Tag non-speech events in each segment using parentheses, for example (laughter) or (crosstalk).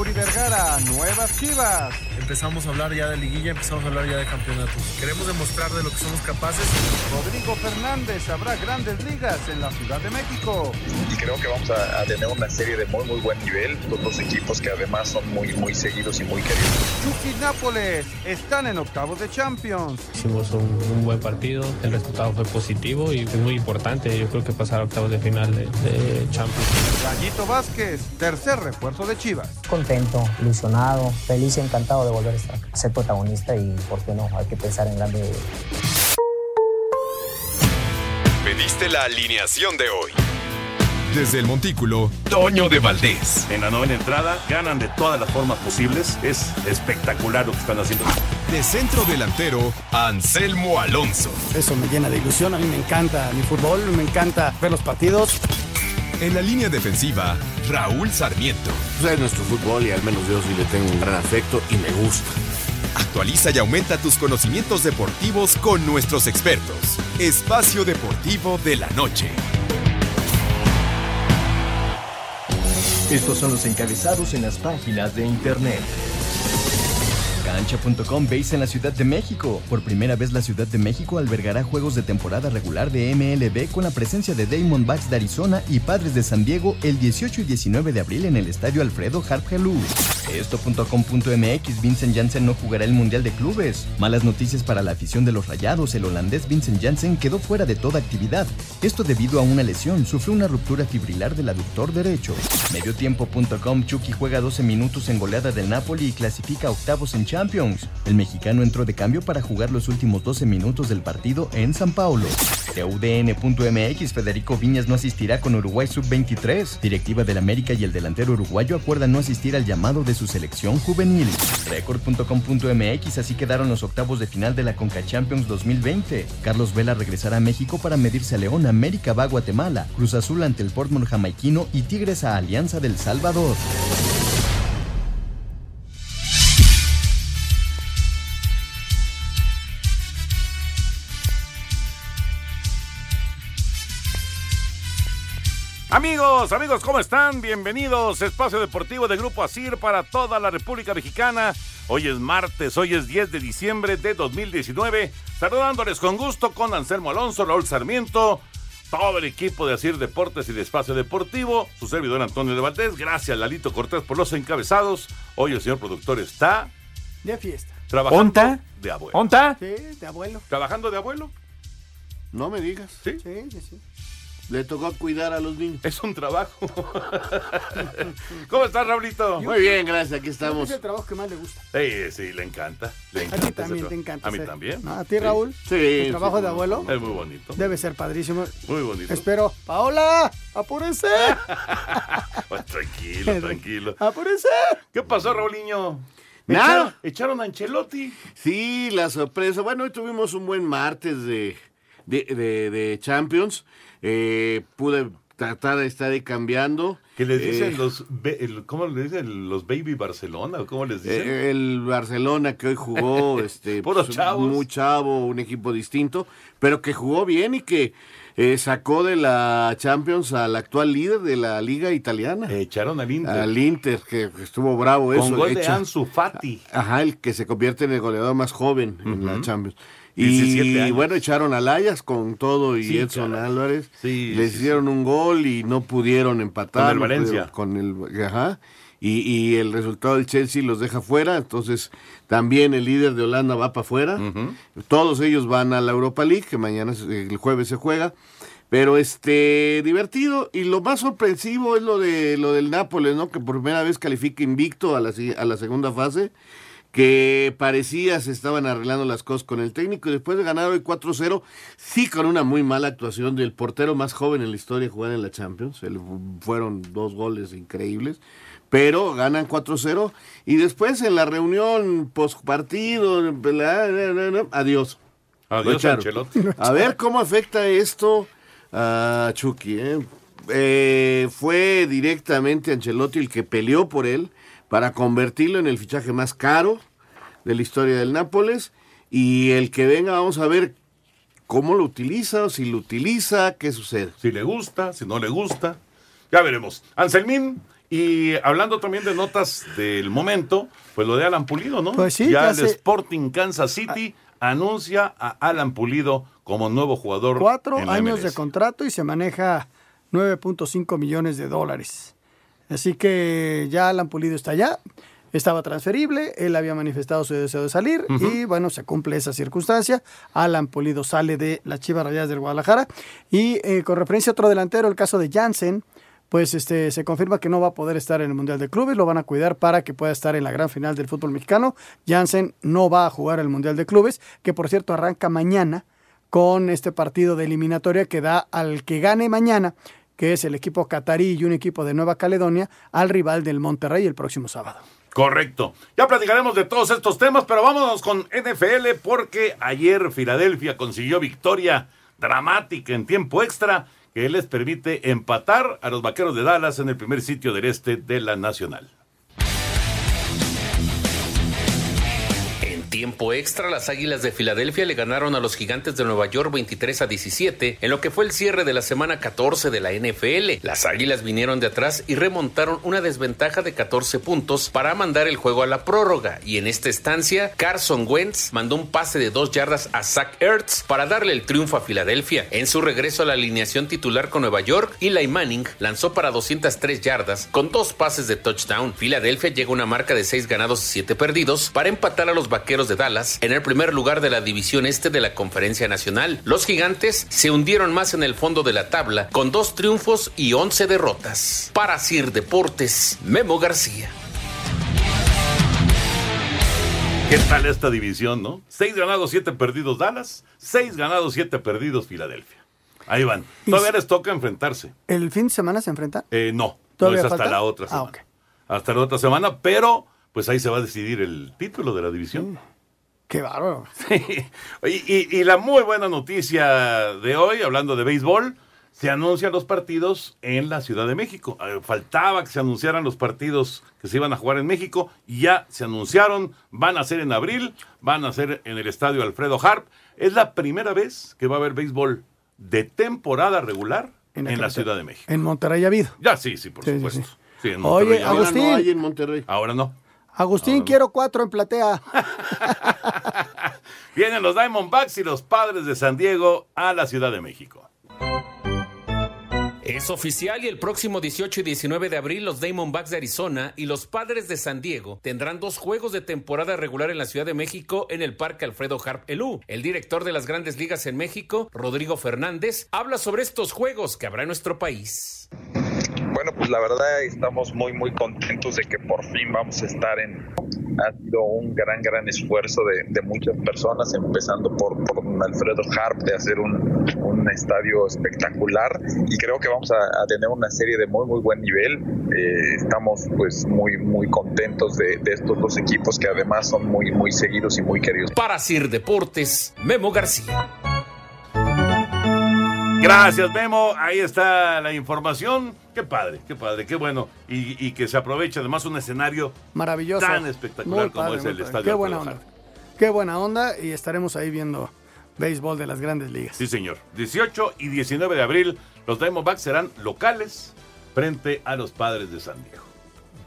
Mauri Vergara, nuevas Chivas. Empezamos a hablar ya de liguilla, empezamos a hablar ya de campeonatos. Queremos demostrar de lo que somos capaces. Rodrigo Fernández, habrá grandes ligas en la Ciudad de México. Y creo que vamos a, a tener una serie de muy, muy buen nivel. Los dos equipos que además son muy, muy seguidos y muy queridos. Chucky Nápoles están en octavos de Champions. Hicimos un, un buen partido, el resultado fue positivo y es muy importante, yo creo que pasar a octavos de final de, de Champions. Gallito Vázquez, tercer refuerzo de Chivas. Contento, ilusionado, feliz y encantado de volver a estar acá. ser protagonista y, ¿por qué no? Hay que pensar en grande. Pediste la alineación de hoy. Desde el Montículo, Toño de Valdés. En la novena entrada ganan de todas las formas posibles. Es espectacular lo que están haciendo. De centro delantero, Anselmo Alonso. Eso me llena de ilusión. A mí me encanta mi fútbol, me encanta ver los partidos. En la línea defensiva, Raúl Sarmiento. Pues es nuestro fútbol y al menos yo sí le tengo un gran afecto y me gusta. Actualiza y aumenta tus conocimientos deportivos con nuestros expertos. Espacio Deportivo de la Noche. Estos son los encabezados en las páginas de internet. Cancha.com base en la Ciudad de México. Por primera vez la Ciudad de México albergará juegos de temporada regular de MLB con la presencia de Diamondbacks de Arizona y Padres de San Diego el 18 y 19 de abril en el Estadio Alfredo Harp Helú. Esto.com.mx Vincent Janssen no jugará el Mundial de Clubes. Malas noticias para la afición de los Rayados. El holandés Vincent Janssen quedó fuera de toda actividad. Esto debido a una lesión. Sufrió una ruptura fibrilar del aductor derecho. Mediotiempo.com Chucky juega 12 minutos en goleada del Napoli y clasifica a octavos en Champions. El mexicano entró de cambio para jugar los últimos 12 minutos del partido en San Paulo. TUDN.mx Federico Viñas no asistirá con Uruguay Sub-23. Directiva del América y el delantero uruguayo acuerdan no asistir al llamado de su selección juvenil. Record.com.mx así quedaron los octavos de final de la Conca Champions 2020. Carlos Vela regresará a México para medirse a León, América va a Guatemala, Cruz Azul ante el Portmont jamaiquino y Tigres a Alianza del Salvador. Amigos, amigos, ¿cómo están? Bienvenidos. Espacio Deportivo de Grupo Asir para toda la República Mexicana. Hoy es martes, hoy es 10 de diciembre de 2019. Saludándoles con gusto con Anselmo Alonso, Raúl Sarmiento, todo el equipo de Asir Deportes y de Espacio Deportivo, su servidor Antonio de Valdés. Gracias, Lalito Cortés, por los encabezados. Hoy el señor productor está De fiesta. trabajando ¿Onta? de abuelo. ¿Onta? Sí, de abuelo. ¿Trabajando de abuelo? No me digas. Sí. Sí, sí, sí. Le tocó cuidar a los niños. Es un trabajo. (laughs) ¿Cómo estás, Raulito? Muy bien, gracias. Aquí Estamos. Es el trabajo que más le gusta. Sí, sí, le encanta. Le A ti también te encanta. A mí también. ¿No? ¿A ti, Raúl? Sí. El trabajo sí, de abuelo Es muy bonito. debe ser padrísimo. Muy bonito. Espero. ¡Paola! ¡Apúrense! (laughs) Pues, tranquilo, (laughs) tranquilo. ¡Apúrense! ¿Qué pasó, Raulinho? Nada. Echaron, echaron a Ancelotti. Sí, la sorpresa. Bueno, hoy tuvimos un buen martes de, de, de- de Champions. Eh, pude tratar de estar ahí cambiando. Que les dicen Eh, los. el- ¿Cómo les dicen? ¿Los Baby Barcelona? ¿o ¿Cómo les dicen? Eh, el Barcelona que hoy jugó, (laughs) este, Puros pues, chavos. muy chavo, un equipo distinto, pero que jugó bien y que eh, sacó de la Champions al actual líder de la liga italiana, echaron al Inter. al Inter, que estuvo bravo eso. con gol de echa- Ansu Fati. Ajá, el que se convierte en el goleador más joven en la. Champions. 17 Y bueno, echaron a Layas con todo y Sí, Edson caray. Álvarez. Sí, Les sí, hicieron un gol y no pudieron empatar. Con el Valencia. pudieron- Con el, ajá. Y, y el resultado del Chelsea los deja fuera. Entonces, también el líder de Holanda va para afuera. Todos ellos van a la Europa League, que mañana, el jueves se juega. Pero este, divertido. Y lo más sorpresivo es lo de lo del Nápoles, ¿no? Que por primera vez califica invicto a la, si- a la segunda fase. Que parecía se estaban arreglando las cosas con el técnico. Y después de ganar hoy 4-0, sí con una muy mala actuación del portero más joven en la historia de jugar en la Champions. Fueron dos goles increíbles. Pero ganan 4-0. Y después en la reunión post partido, adiós. Adiós. Ancelotti. (laughs) A ver cómo afecta esto a Chucky. ¿eh? Eh, fue directamente Ancelotti el que peleó por él para convertirlo en el fichaje más caro de la historia del Nápoles. Y el que venga, vamos a ver cómo lo utiliza, o si lo utiliza, qué sucede. Si le gusta, si no le gusta. Ya veremos. Anselmín, Y hablando también de notas del momento, pues lo de Alan Pulido, ¿no? Pues sí, ya ya el se- Sporting Kansas City anuncia a Alan Pulido como nuevo jugador. Cuatro en la años MLS. de contrato y se maneja 9.5 millones de dólares. Así que ya Alan Pulido está allá. Estaba transferible, él había manifestado su deseo de salir y bueno, se cumple esa circunstancia. Alan Pulido sale de las Chivas Rayadas del Guadalajara y eh, con referencia a otro delantero, el caso de Jansen, pues este se confirma que no va a poder estar en el Mundial de Clubes, lo van a cuidar para que pueda estar en la gran final del fútbol mexicano. Jansen no va a jugar el Mundial de Clubes, que por cierto arranca mañana con este partido de eliminatoria que da al que gane mañana, que es el equipo catarí y un equipo de Nueva Caledonia, al rival del Monterrey el próximo sábado. Correcto. Ya platicaremos de todos estos temas, pero vámonos con NFL porque ayer Filadelfia consiguió victoria dramática en tiempo extra que les permite empatar a los Vaqueros de Dallas en el primer sitio del este de la Nacional. Tiempo extra, las Águilas de Filadelfia le ganaron a los Gigantes de Nueva York 23 a 17 en lo que fue el cierre de la semana 14 de la NFL. Las Águilas vinieron de atrás y remontaron una desventaja de 14 puntos para mandar el juego a la prórroga y en esta estancia Carson Wentz mandó un pase de dos yardas a Zach Ertz para darle el triunfo a Filadelfia. En su regreso a la alineación titular con Nueva York, Eli Manning lanzó para 203 yardas con dos pases de touchdown. Filadelfia llega a una marca de 6 ganados y 7 perdidos para empatar a los Vaqueros de Dallas en el primer lugar de la división este de la Conferencia Nacional. Los gigantes se hundieron más en el fondo de la tabla con dos triunfos y 11 derrotas. Para Sir Deportes, Memo García. ¿Qué tal esta división, no? Seis ganados, siete perdidos Dallas, seis ganados, siete perdidos Filadelfia. Ahí van. Todavía les toca enfrentarse. ¿El fin de semana se enfrentan? Eh, no, no ¿Todavía es hasta falta? la otra Ah, semana. ok. Hasta la otra semana, pero pues ahí se va a decidir el título de la división. Qué bárbaro. (laughs) Oye, y, y la muy buena noticia de hoy, hablando de béisbol, se anuncian los partidos en la Ciudad de México. Eh, Faltaba que se anunciaran los partidos que se iban a jugar en México y ya se anunciaron, van a ser en abril, van a ser en el estadio Alfredo Harp. Es la primera vez que va a haber béisbol de temporada regular en, la. Ciudad de México. En Monterrey ha habido. Ya, sí, sí, por Sí, sí, supuesto. sí. Sí, en Oye, Monterrey ya. Ahora Agustín. no hay en Monterrey. Ahora no. Agustín, quiero cuatro en platea. (laughs) Vienen los Diamondbacks y los padres de San Diego a la Ciudad de México. Es oficial y el próximo 18 y 19 de abril los Diamondbacks de Arizona y los Padres de San Diego tendrán dos juegos de temporada regular en la Ciudad de México en el Parque Alfredo Harp Elú. El director de las Grandes Ligas en México, Rodrigo Fernández, habla sobre estos juegos que habrá en nuestro país. Bueno, pues la verdad estamos muy, muy contentos de que por fin vamos a estar en... Ha sido un gran, gran esfuerzo de, de muchas personas, empezando por, por Alfredo Harp, de hacer un, un estadio espectacular y creo que vamos a, a tener una serie de muy, muy buen nivel. Eh, estamos pues muy, muy contentos de, de estos dos equipos que además son muy, muy seguidos y muy queridos. Para Sir Deportes, Memo García. Gracias, Memo. Ahí está la información. Qué padre, qué padre, qué bueno. Y, y que se aproveche además un escenario Maravilloso. tan espectacular Muy como padre, es el padre. estadio. Qué buena onda. Qué buena onda y estaremos ahí viendo béisbol de las grandes ligas. Sí, señor. 18 y 19 de abril, los Diamondbacks serán locales frente a los padres de San Diego.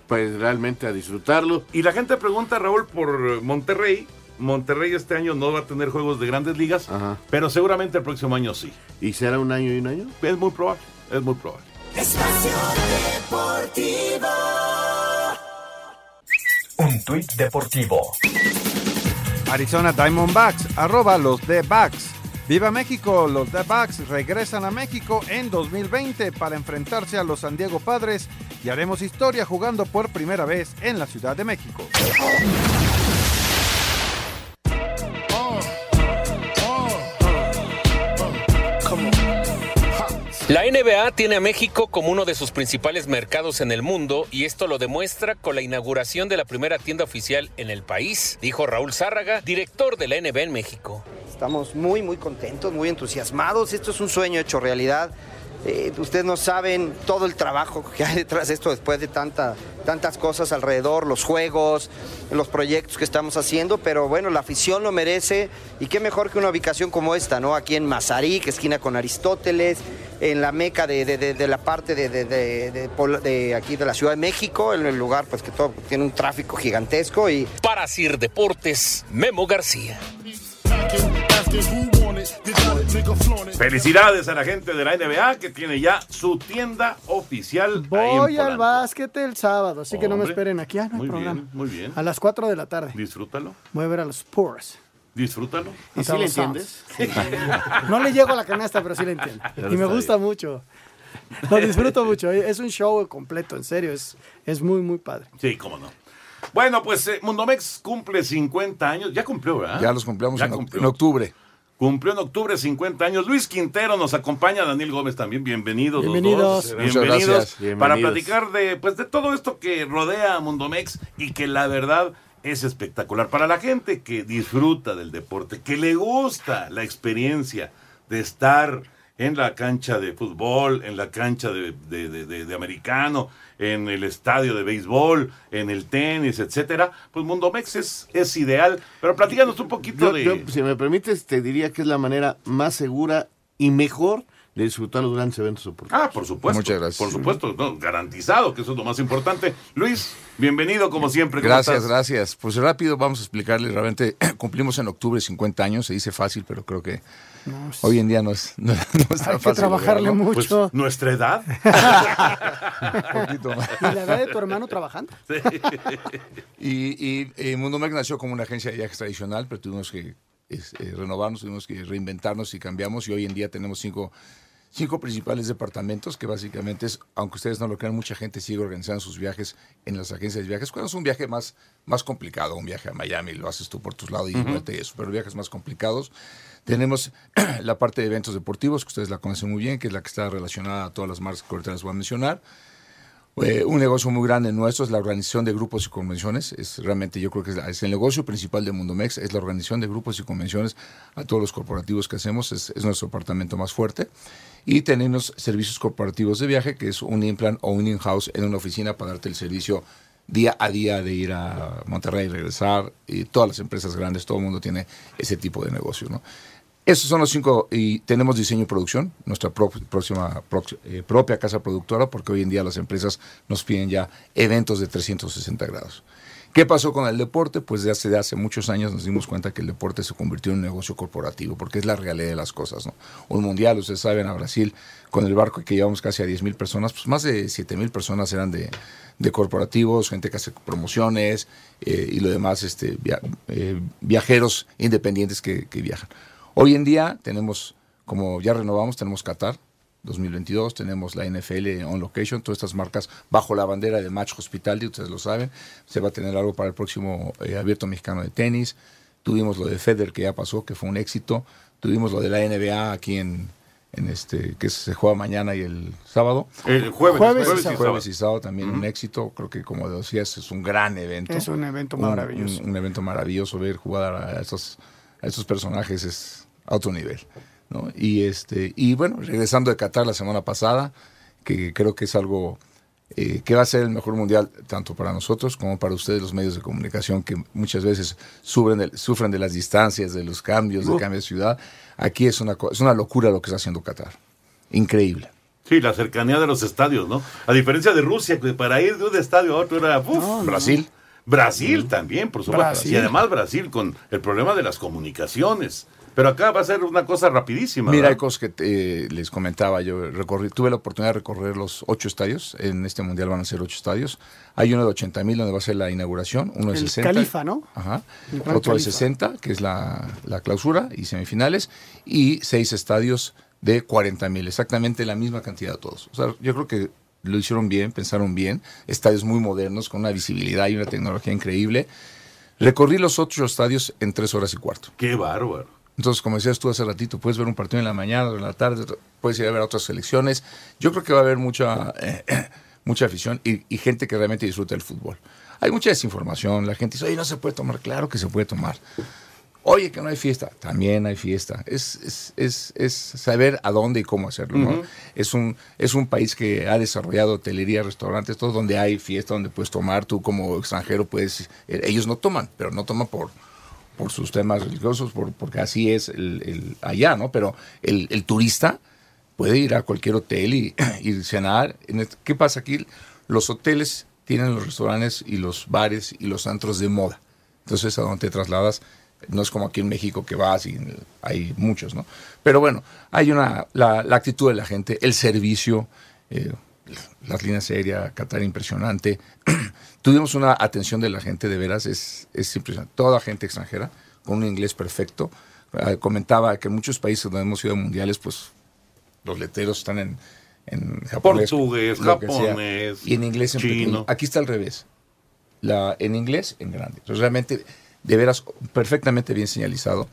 Pues realmente a disfrutarlo. Y la gente pregunta, Raúl, por Monterrey. Monterrey este año no va a tener juegos de grandes ligas, Ajá. pero seguramente el próximo año sí. ¿Y será un año y un año? Es muy probable, es muy probable. Espacio Deportivo. Un tuit deportivo. Arizona Diamondbacks, arroba los D-Backs. Viva México, los D-Backs regresan a México en 2020 para enfrentarse a los San Diego Padres y haremos historia jugando por primera vez en la Ciudad de México. La NBA tiene a México como uno de sus principales mercados en el mundo y esto lo demuestra con la inauguración de la primera tienda oficial en el país, dijo Raúl Zárraga, director de la NBA en México. Estamos muy, muy contentos, muy entusiasmados. Esto es un sueño hecho realidad. Eh, ustedes no saben todo el trabajo que hay detrás de esto después de tanta, tantas cosas alrededor, los juegos, los proyectos que estamos haciendo, pero bueno, la afición lo merece y qué mejor que una ubicación como esta, ¿no? Aquí en Mazarik, esquina con Aristóteles, en la meca de, de- de- de la parte de, aquí de la Ciudad de México, en el lugar pues que todo tiene un tráfico gigantesco y Para Sir Deportes, Memo García. Felicidades a la gente de la NBA que tiene ya su tienda oficial. ahí en Voy al básquet el sábado, así que no me esperen aquí. Ah, no hay muy programa. bien, muy bien. A las 4 de la tarde. Disfrútalo, Voy a ver a los Spurs. disfrútalo. ¿Y (laughs) sí le entiendes? No le llego a la canasta, pero sí le entiendo. (laughs) Y me gusta mucho. Lo disfruto mucho. Es un show completo, en serio. Es, es muy, muy padre. Sí, cómo no. Bueno, pues eh, Mundomex cumple 50 años. Ya cumplió, ¿verdad? Ya los cumplamos Ya en, oc- cumplió. en octubre. Cumplió en octubre 50 años. Luis Quintero nos acompaña, Daniel Gómez también. Bienvenidos. los Bienvenidos. dos. Muchas Bienvenidos. gracias. Para platicar de, pues, de todo esto que rodea a Mundomex y que la verdad es espectacular. Para la gente que disfruta del deporte, que le gusta la experiencia de estar en la cancha de fútbol, en la cancha de, de- de- de- de americano, en el estadio de béisbol, en el tenis, etcétera, pues Mundomex es, es ideal. Pero platícanos un poquito Yo, de... yo, si me permites, te diría que es la manera más segura y mejor de disfrutar los grandes eventos deportivos. Ah, por supuesto. Muchas gracias. Por supuesto, no, garantizado, que eso es lo más importante. Luis, bienvenido como siempre. ¿cómo Gracias, estás? gracias. Pues rápido vamos a explicarle. Realmente (clears throat) cumplimos en octubre 50 años. Se dice fácil, pero creo que hoy en día no es, (laughs) no, no es tan Hay que trabajarle lograrlo. Pues mucho. nuestra edad. (laughs) Un poquito más. ¿Y la edad de tu hermano trabajando? (laughs) Y, y, eh, Mundo Mac nació como una agencia de viajes tradicional, pero tuvimos que es, eh, renovarnos, tuvimos que reinventarnos y cambiamos. Y hoy en día tenemos cinco, cinco principales departamentos que básicamente es, aunque ustedes no lo crean, mucha gente sigue organizando sus viajes en las agencias de viajes. Cuando es un viaje más, más complicado, un viaje a Miami, lo haces tú por tus lados y vuelta y eso, pero viajes más complicados. Tenemos (clears throat) la parte de eventos deportivos, que ustedes la conocen muy bien, que es la que está relacionada a todas las marcas que ahorita les voy a mencionar. Eh, un negocio muy grande nuestro es la organización de grupos y convenciones. Es realmente, yo creo que es, la- el negocio principal de Mundomex, es la organización de grupos y convenciones a todos los corporativos que hacemos. Es, es nuestro departamento más fuerte. Y tenemos servicios corporativos de viaje, que es un in-plan o un in-house en una oficina para darte el servicio día a día de ir a Monterrey y regresar. Y todas las empresas grandes, todo el mundo tiene ese tipo de negocio, ¿no? Esos son los cinco, y tenemos diseño y producción, nuestra próxima eh, propia casa productora, porque hoy en día las empresas nos piden ya eventos de 360 grados. ¿Qué pasó con el deporte? Pues desde hace, de hace muchos años nos dimos cuenta que el deporte se convirtió en un negocio corporativo, porque es la realidad de las cosas. ¿no? Un mundial, ustedes saben, a Brasil, con el barco que llevamos casi a 10 mil personas, pues más de 7 mil personas eran de, de corporativos, gente que hace promociones eh, y lo demás, este, eh, viajeros independientes que, que viajan. Hoy en día tenemos, como ya renovamos, tenemos Qatar 2022, tenemos la NFL On Location, todas estas marcas bajo la bandera de Match Hospitality, ustedes lo saben. Se va a tener algo para el próximo eh, Abierto Mexicano de Tenis. Tuvimos lo de Feder que ya pasó, que fue un éxito. Tuvimos lo de la NBA aquí en, en este, que se juega mañana y el sábado. El jueves, Jueves y jueves y sábado. Jueves y sábado también un éxito. Creo que como decías, es un gran evento. Es un evento maravilloso. Un, un evento maravilloso ver jugar a estos, a estos personajes es a otro nivel. ¿no? Y, este, y bueno, regresando de Qatar la semana pasada, que creo que es algo eh, que va a ser el mejor mundial tanto para nosotros como para ustedes los medios de comunicación que muchas veces sufren de, sufren de las distancias, de los cambios, de cambio de ciudad. Aquí es una, es una locura lo que está haciendo Qatar. Increíble. Sí, la cercanía de los estadios, ¿no? A diferencia de Rusia, que para ir de un estadio a otro era uf, Brasil. Brasil también, por supuesto. Brasil. Y además Brasil con el problema de las comunicaciones. Pero acá va a ser una cosa rapidísima. Mira, hay cosas que te- les comentaba. Yo recorrí, tuve la oportunidad de recorrer los ocho estadios. En este mundial van a ser ocho estadios. Hay uno de 80 mil donde va a ser la inauguración, uno de El 60. Califa, ¿no? Ajá. El Otro de Califa. 60, que es la, la clausura y semifinales. Y seis estadios de 40 mil. Exactamente la misma cantidad de todos. O sea, yo creo que lo hicieron bien, pensaron bien. Estadios muy modernos, con una visibilidad y una tecnología increíble. Recorrí los ocho estadios en tres horas y cuarto. Qué bárbaro. Entonces, como decías tú hace ratito, puedes ver un partido en la mañana o en la tarde, puedes ir a ver otras selecciones. Yo creo que va a haber mucha, eh, (clears throat) mucha afición y, y gente que realmente disfruta el fútbol. Hay mucha desinformación, la gente dice, oye, no se puede tomar, claro que se puede tomar. Oye, que no hay fiesta. También hay fiesta. Es, es, es, es saber a dónde y cómo hacerlo. ¿no? Es, un, es un país que ha desarrollado hotelería, restaurantes, todo donde hay fiesta, donde puedes tomar. Tú como extranjero puedes... eh, ellos no toman, pero no toman por, por sus temas religiosos, por, porque así es el, el- allá, ¿no? Pero el, el turista puede ir a cualquier hotel y, (clears throat) y cenar. En ¿Qué pasa aquí? Los hoteles tienen los restaurantes y los bares y los antros de moda. Entonces, a donde te trasladas, no es como aquí en México que vas y hay muchos, ¿no? Pero bueno, hay una, la, la actitud de la gente, el servicio, eh, las líneas aéreas, Qatar impresionante. (clears throat) Tuvimos una atención de la gente, de veras, es, es impresionante. Toda gente extranjera, con un inglés perfecto. Eh, comentaba que en muchos países donde hemos ido a mundiales, pues los letreros están en, en japonés. Portugués, japonés, y en inglés en chino. pequeño. Aquí está al revés. La, en inglés en grande. Entonces, realmente, de veras, perfectamente bien señalizado.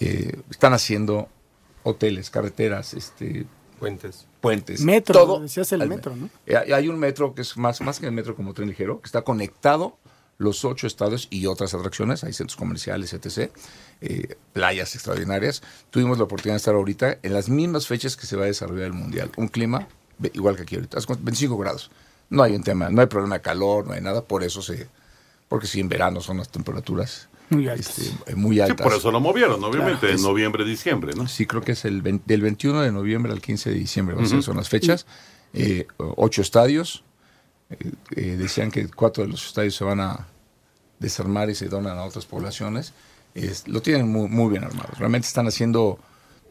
Eh, están haciendo hoteles, carreteras, este, puentes. Puentes. Metro, todo decías el al metro, ¿no? eh, Hay un metro que es más, más que el metro como tren ligero, que está conectado los ocho estados y otras atracciones, hay centros comerciales, etc., eh, playas extraordinarias. Tuvimos la oportunidad de estar ahorita en las mismas fechas que se va a desarrollar el Mundial. Un clima igual que aquí ahorita, es con 25 grados. No hay un tema, no hay problema de calor, no hay nada, por eso se... Porque si en verano son las temperaturas Muy altas. este, eh, muy Sí, altas. por eso lo movieron, obviamente, Claro. en noviembre, diciembre, ¿no? Sí, creo que es el vein- del 21 de noviembre al 15 de diciembre, ser, Ujú. son las fechas. Eh, ocho estadios. Eh, eh, decían que cuatro de los estadios se van a desarmar y se donan a otras poblaciones. Es- lo tienen muy, muy bien armado. Realmente están haciendo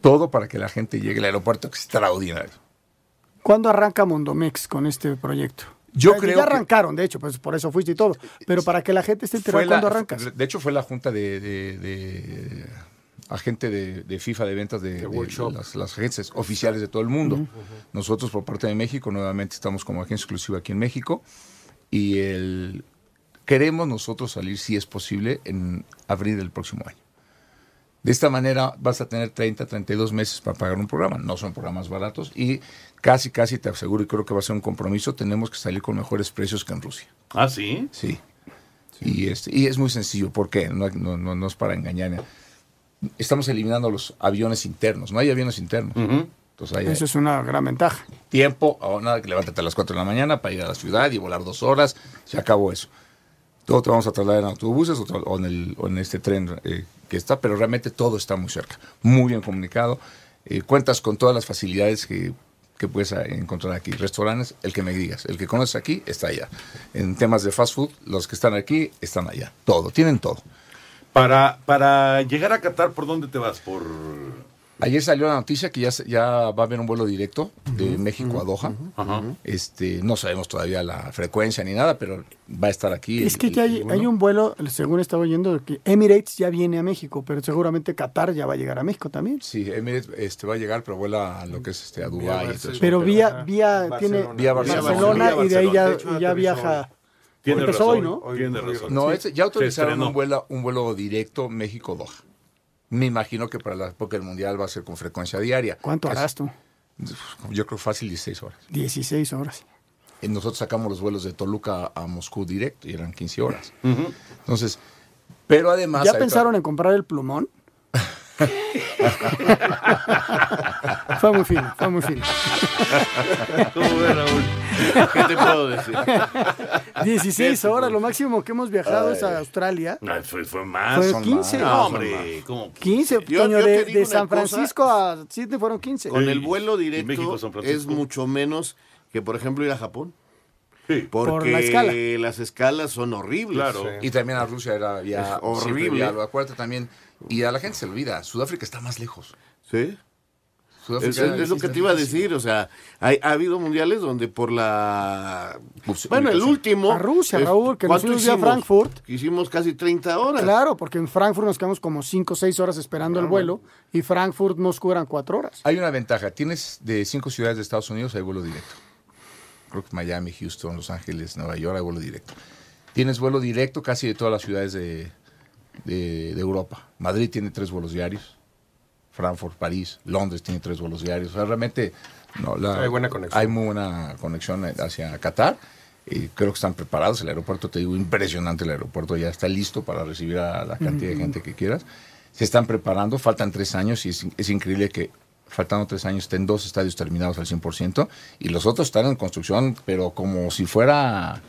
todo para que la gente llegue al aeropuerto extraordinario. ¿Cuándo arranca Mondomex con este proyecto? Yo Ya- creo Ya que- arrancaron, de hecho, pues por eso fuiste y todo. Pero para que la gente esté enterada, ¿cuándo arrancas? De hecho, fue la junta de, de- de agente de, de FIFA de ventas de, las, las agencias oficiales de todo el mundo. Nosotros, por parte de México, nuevamente estamos como agencia exclusiva aquí en México. Y el, queremos nosotros salir, si es posible, en abril del próximo año. De esta manera vas a tener 30, 32 meses para pagar un programa. No son programas baratos y casi, casi te aseguro y creo que va a ser un compromiso. Tenemos que salir con mejores precios que en Rusia. ¿Ah, sí? Sí. Y, este, y es muy sencillo. ¿Por qué? No, no, no, no es para engañar. Estamos eliminando los aviones internos. No hay aviones internos. Entonces hay Eso es una gran ventaja. tiempo, o nada, que levántate a las 4 de la mañana para ir a la ciudad y volar dos horas. Se acabó eso. Todo te vamos a trasladar en autobuses o en, el, o en este tren eh, que está, pero realmente todo está muy cerca. Muy bien comunicado. Eh, cuentas con todas las facilidades que, que puedes eh, encontrar aquí. Restaurantes, el que me digas. El que conoces aquí está allá. En temas de fast food, los que están aquí están allá. Todo, tienen todo. Para, para llegar a Qatar, ¿por dónde te vas? Por... Ayer salió la noticia que ya, se- ya va a haber un vuelo directo de México a Doha. Este, no sabemos todavía la frecuencia ni nada, pero va a estar aquí. Es el- que ya hay, un vuelo, según estaba oyendo, que Emirates ya viene a México, pero seguramente Qatar ya va a llegar a México también. Sí, Emirates este, va a llegar, pero vuela a lo que es este, a Dubái. eso. Pero vía, vía, tiene Barcelona. Vía Barcelona. Y de ahí ya, Barcelona. De hecho, ya aterrizó viaja. Tiene razón, hoy, ¿no? Tiene razón. No, Sí. ese- ya autorizaron un vuelo, un vuelo directo México-Doha. Me imagino que para la época del Mundial va a ser con frecuencia diaria. ¿Cuánto Es- harás tú? Yo creo fácil 16 horas. 16 horas. Y nosotros sacamos los vuelos de Toluca a Moscú directo y eran 15 horas. Entonces, pero además... ¿Ya pensaron en comprar el plumón? (laughs) fue muy fino, fue muy fino. ¿Qué te puedo decir? 16 horas, lo máximo que hemos viajado es a Australia. No, fue, fue más. Fue son 15. más. No, hombre. ¿cómo? 15, Yo- Toño, yo de, de San cosa. Francisco a Sydney fueron 15. Con el vuelo México, directo Francisco. es mucho menos que, por ejemplo, ir a Japón. Sí. Porque Por la escala. las escalas son horribles. Claro. Y también a Rusia era ya horrible. acuérdate también. Y a la gente se le olvida, Sudáfrica está más lejos. Sí. Sudáfrica Es, es- es lo que te iba a decir, o sea, hay- ha habido mundiales donde por la... Bueno, el último... A Rusia, Raúl, que nos ¿cuánto fuimos hicimos? Frankfurt. Hicimos casi 30 horas. Claro, porque en Frankfurt nos quedamos como 5 o 6 horas esperando el vuelo y Frankfurt Moscú eran 4 horas. Hay una ventaja, tienes de cinco ciudades de Estados Unidos hay vuelo directo. Creo que Miami, Houston, Los Ángeles, Nueva York hay vuelo directo. Tienes vuelo directo casi de todas las ciudades de, de- de Europa. Madrid tiene tres vuelos diarios. Frankfurt, París, Londres tiene tres vuelos diarios. O sea, realmente no, la- Hay buena conexión. Hay muy buena conexión hacia Qatar. Y creo que están preparados. El aeropuerto, te digo, impresionante el aeropuerto. Ya está listo para recibir a la cantidad de gente que quieras. se están preparando, faltan tres años y es, es increíble que faltando tres años estén dos estadios terminados al 100% y los otros están en construcción, pero como si fuera...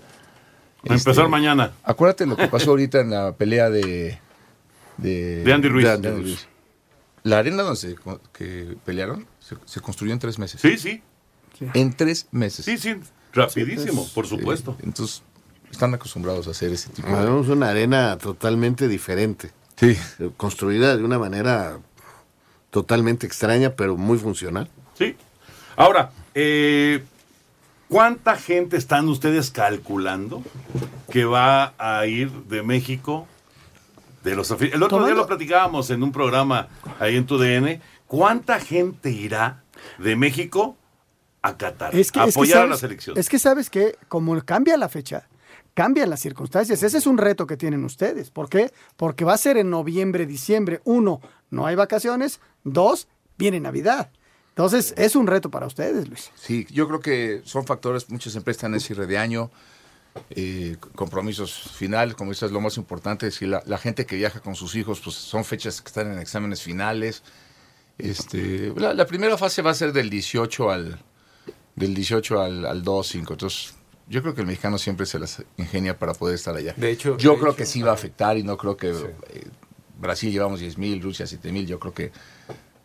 A empezar mañana. Acuérdate lo que pasó ahorita en la pelea de... De, De Andy Ruiz. de Andy Ruiz. La arena donde se, que pelearon se, se construyó en tres meses. Sí, sí. En tres meses. Sí, sí, rapidísimo, Sí, por supuesto. entonces, están acostumbrados a hacer ese tipo de... Tenemos una arena totalmente diferente. Sí. Construida de una manera totalmente extraña, pero muy funcional. Sí. Ahora, eh, ¿cuánta gente están ustedes calculando que va a ir de México? De los El otro día lo platicábamos en un programa ahí en tu DN. ¿Cuánta gente irá de México a Qatar Es que, a es que apoyar a sabes- la selección? Es que sabes que como cambia la fecha, cambian las circunstancias. Ese es un reto que tienen ustedes. ¿Por qué? Porque va a ser en noviembre, diciembre. Uno, no hay vacaciones. Dos, viene Navidad. Entonces, es un reto para ustedes, Luis. Sí, yo creo que son factores, muchas empresas están en cierre de año, eh, compromisos finales, como dices, lo más importante es que la, la gente que viaja con sus hijos, pues son fechas que están en exámenes finales. Este, la, la primera fase va a ser del 18 al del 18 al, al 2, 5. Entonces, yo creo que el mexicano siempre se las ingenia para poder estar allá. De hecho- yo de creo hecho, que sí va a afectar y no creo que eh, Brasil llevamos 10 mil, Rusia 7 mil. Yo creo que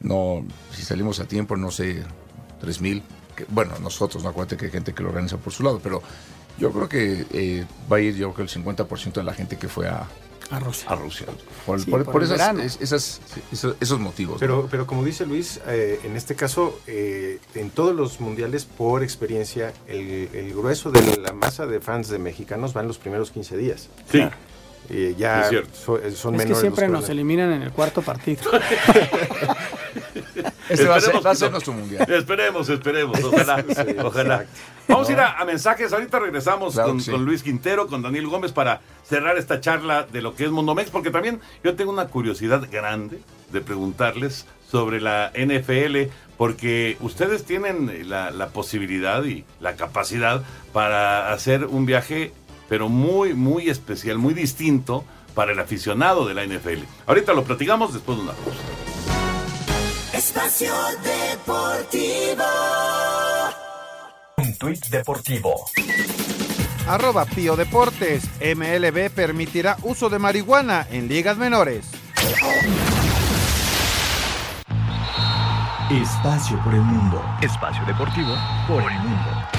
no, si salimos a tiempo, no sé, 3 mil. Bueno, nosotros, no acuérdate que hay gente que lo organiza por su lado, pero yo creo que eh, va a ir, yo creo, el 50% de la gente que fue a, a Rusia. A Rusia. Por, Sí, por- por por el esas- verano. es- esas- esos, esos motivos. ¿no? Pero, pero como dice Luis, eh, en este caso, eh, en todos los mundiales, por experiencia, el, el grueso de la masa de fans de mexicanos van los primeros 15 días. Sí. O sea, eh, ya Es cierto. so- eh, son es que siempre los nos eliminan en el cuarto partido. (laughs) Este va a ser- Esperemos va a que ser no. nuestro mundial. Esperemos, esperemos. (laughs) Ojalá. Sí, ojalá. Vamos a ir a, a mensajes. Ahorita regresamos Claro con, que sí. con Luis Quintero, con Daniel Gómez para cerrar esta charla de lo que es Mundomex, porque también yo tengo una curiosidad grande de preguntarles sobre la NFL, porque ustedes tienen la, la posibilidad y la capacidad para hacer un viaje, pero muy, muy especial, muy distinto para el aficionado de la NFL. Ahorita lo platicamos después de una pausa. Espacio Deportivo. Un tuit deportivo. Arroba Pío Deportes. MLB permitirá uso de marihuana en ligas menores. Espacio por el mundo. Espacio deportivo por el mundo.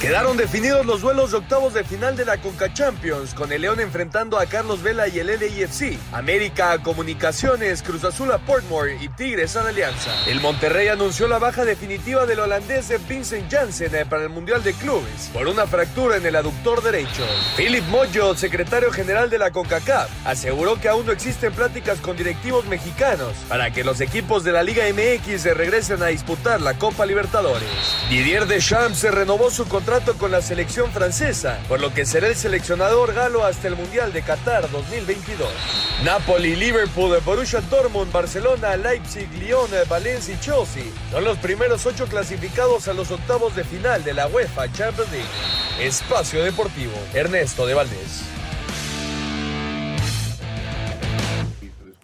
Quedaron definidos los duelos de octavos de final de la Conca Champions, con el León enfrentando a Carlos Vela y el LIFC, América a Comunicaciones, Cruz Azul a Portmore y Tigres a la Alianza. El Monterrey anunció la baja definitiva del holandés Vincent Janssen eh, para el Mundial de Clubes, por una fractura en el aductor derecho. Philip Moyo, secretario general de la CONCACAF, aseguró que aún no existen pláticas con directivos mexicanos para que los equipos de la Liga MX se regresen a disputar la Copa Libertadores. Didier Deschamps se renovó su contrato con la selección francesa, por lo que será el seleccionador galo hasta el Mundial de Qatar 2022. Napoli, Liverpool, Borussia Dortmund, Barcelona, Leipzig, Lyon, Valencia y Chelsea son los primeros ocho clasificados a los octavos de final de la UEFA Champions League. Espacio Deportivo, Ernesto de Valdés.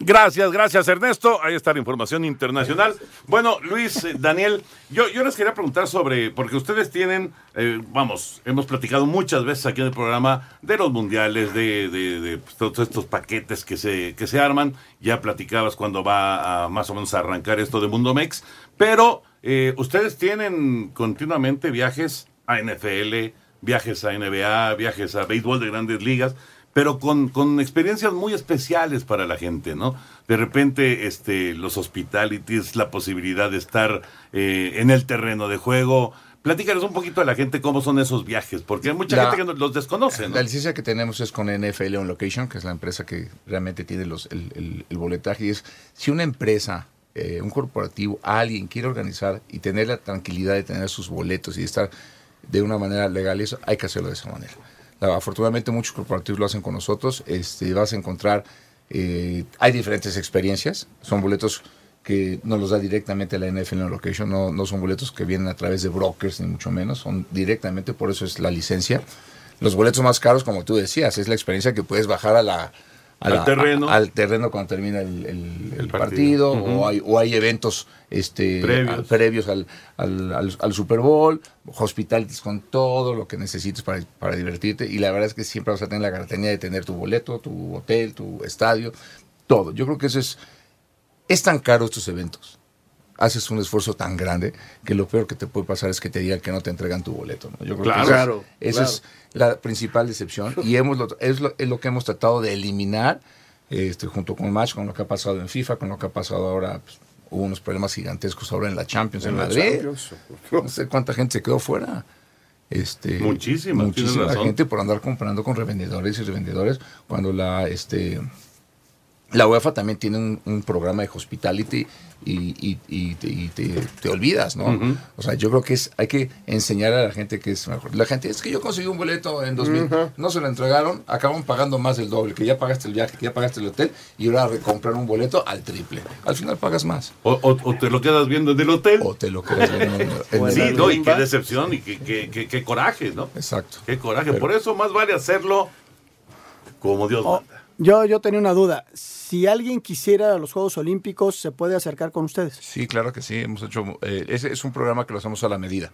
Gracias, gracias Ernesto. Ahí está la información internacional. Bueno, Luis, eh, Daniel, yo, yo les quería preguntar sobre, porque ustedes tienen, eh, vamos, hemos platicado muchas veces aquí en el programa de los mundiales, de, de- de, pues, todos estos paquetes que se, que se arman. Ya platicabas cuando va a más o menos a arrancar esto de Mundo Mex, pero eh, ustedes tienen continuamente viajes a NFL, viajes a NBA, viajes a béisbol de grandes ligas pero con, con experiencias muy especiales para la gente, ¿no? De repente, este, los hospitalities, la posibilidad de estar eh, en el terreno de juego. Platícanos un poquito a la gente cómo son esos viajes, porque hay mucha La- gente que los desconoce, ¿no? La licencia que tenemos es con NFL On Location, que es la empresa que realmente tiene los, el, el- el boletaje. Y es, si una empresa, eh, un corporativo, alguien quiere organizar y tener la tranquilidad de tener sus boletos y estar de una manera legal, eso hay que hacerlo de esa manera. Afortunadamente muchos corporativos lo hacen con nosotros. Este, vas a encontrar, eh, hay diferentes experiencias. Son boletos que no los da directamente la NFL On Location, no, no son boletos que vienen a través de brokers, ni mucho menos, son directamente, por eso es la licencia. Los boletos más caros, como tú decías, es la experiencia que puedes bajar a la, a Al terreno. a- al terreno cuando termina el, el- el partido. o, hay, o hay eventos este, Previos. a- previos al, al, al- al Super Bowl, hospitales con todo lo que necesites para, para divertirte. Y la verdad es que siempre vas a tener la garantía de tener tu boleto, tu hotel, tu estadio, todo. Yo creo que eso es. Es tan caro estos eventos. Haces un esfuerzo tan grande que lo peor que te puede pasar es que te digan que no te entregan tu boleto. ¿no? Yo creo Claro. que esa- Claro, esa claro. es la principal decepción y hemos lo- es, lo, es lo que hemos tratado de eliminar este, junto con Match, con lo que ha pasado en FIFA, con lo que ha pasado ahora. pues, hubo unos problemas gigantescos ahora en la Champions en, En la Madrid. Champions. No sé cuánta gente se quedó fuera. Este, Muchísima, muchísima razón. gente por andar comprando con revendedores y revendedores cuando la este la UEFA también tiene un, un programa de hospitality y, y- y te, y te- te olvidas, ¿no? O sea, yo creo que es hay que enseñar a la gente que es mejor. La gente es que yo conseguí un boleto en 2000, Ujú. no se lo entregaron, acaban pagando más del doble, que ya pagaste el viaje, que ya pagaste el hotel y ahora recomprar un boleto al triple. Al final pagas más. O, o- o te lo quedas viendo en el hotel. O te lo quedas viendo en- en (laughs) sí, el no, y qué decepción y qué, qué- qué- qué coraje, ¿no? Exacto. Qué coraje. Pero- Por eso más vale hacerlo como Dios Oh, manda. Yo, yo tenía una duda. Si alguien quisiera a los Juegos Olímpicos, ¿se puede acercar con ustedes? Sí, claro que sí. Hemos hecho. eh, ese es un programa que lo hacemos a la medida.